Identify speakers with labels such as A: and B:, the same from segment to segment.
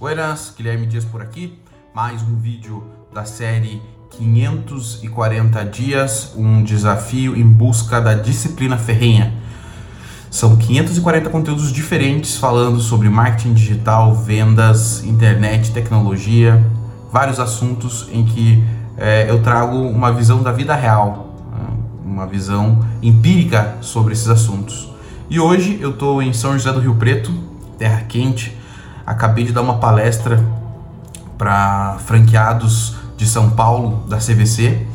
A: Buenas, Guilherme Dias por aqui, mais um vídeo da série 540 dias, um desafio em busca da disciplina ferrenha. São 540 conteúdos diferentes falando sobre marketing digital, vendas, internet, tecnologia, vários assuntos em que é, eu trago uma visão da vida real, né, uma visão empírica sobre esses assuntos. E hoje eu estou em São José do Rio Preto, terra quente, Acabei de dar uma palestra para franqueados de São Paulo, da CVC,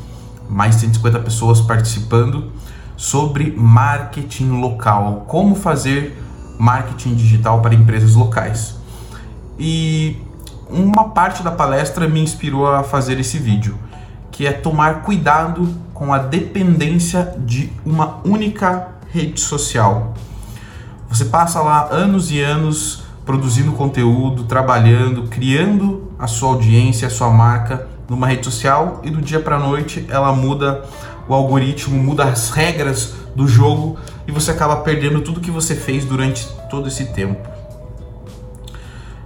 A: mais de 150 pessoas participando, sobre marketing local, como fazer marketing digital para empresas locais. E uma parte da palestra me inspirou a fazer esse vídeo, que é tomar cuidado com a dependência de uma única rede social. Você passa lá anos e anos produzindo conteúdo, trabalhando, criando a sua audiência, a sua marca numa rede social e do dia para noite ela muda o algoritmo, muda as regras do jogo e você acaba perdendo tudo que você fez durante todo esse tempo.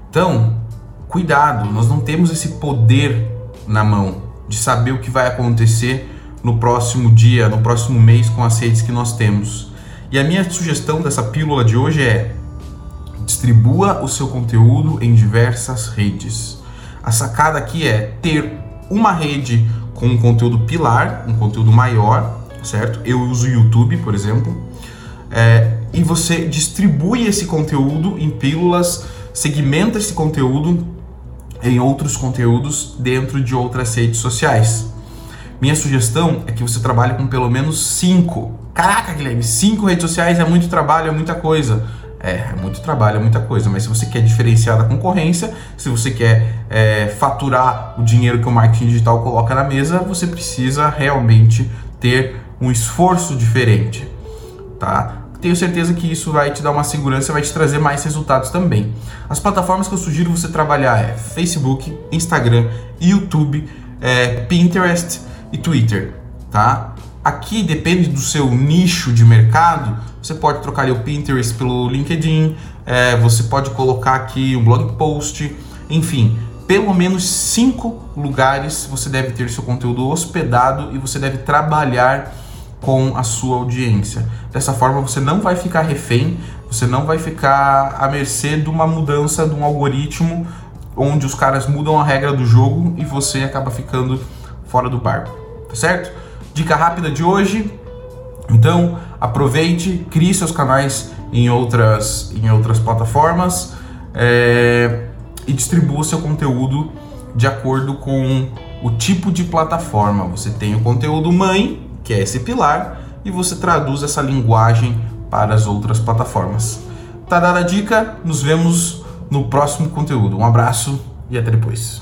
A: Então, cuidado, nós não temos esse poder na mão de saber o que vai acontecer no próximo dia, no próximo mês com as redes que nós temos. E a minha sugestão dessa pílula de hoje é distribua o seu conteúdo em diversas redes. A sacada aqui é ter uma rede com um conteúdo pilar, um conteúdo maior, certo? Eu uso o YouTube, por exemplo, é, e você distribui esse conteúdo em pílulas, segmenta esse conteúdo em outros conteúdos dentro de outras redes sociais. Minha sugestão é que você trabalhe com pelo menos cinco. Caraca, Guilherme, cinco redes sociais é muito trabalho, é muita coisa. É, é muito trabalho, é muita coisa, mas se você quer diferenciar da concorrência, se você quer é, faturar o dinheiro que o marketing digital coloca na mesa, você precisa realmente ter um esforço diferente, tá? Tenho certeza que isso vai te dar uma segurança, vai te trazer mais resultados também. As plataformas que eu sugiro você trabalhar é Facebook, Instagram, YouTube, é, Pinterest e Twitter, tá? Aqui depende do seu nicho de mercado. Você pode trocar o Pinterest pelo LinkedIn, é, você pode colocar aqui um blog post, enfim, pelo menos cinco lugares você deve ter seu conteúdo hospedado e você deve trabalhar com a sua audiência. Dessa forma você não vai ficar refém, você não vai ficar à mercê de uma mudança de um algoritmo onde os caras mudam a regra do jogo e você acaba ficando fora do barco, tá certo? Dica rápida de hoje. Então, aproveite, crie seus canais em outras, em outras plataformas é, e distribua seu conteúdo de acordo com o tipo de plataforma. Você tem o conteúdo mãe, que é esse pilar, e você traduz essa linguagem para as outras plataformas. Tá dada a dica, nos vemos no próximo conteúdo. Um abraço e até depois.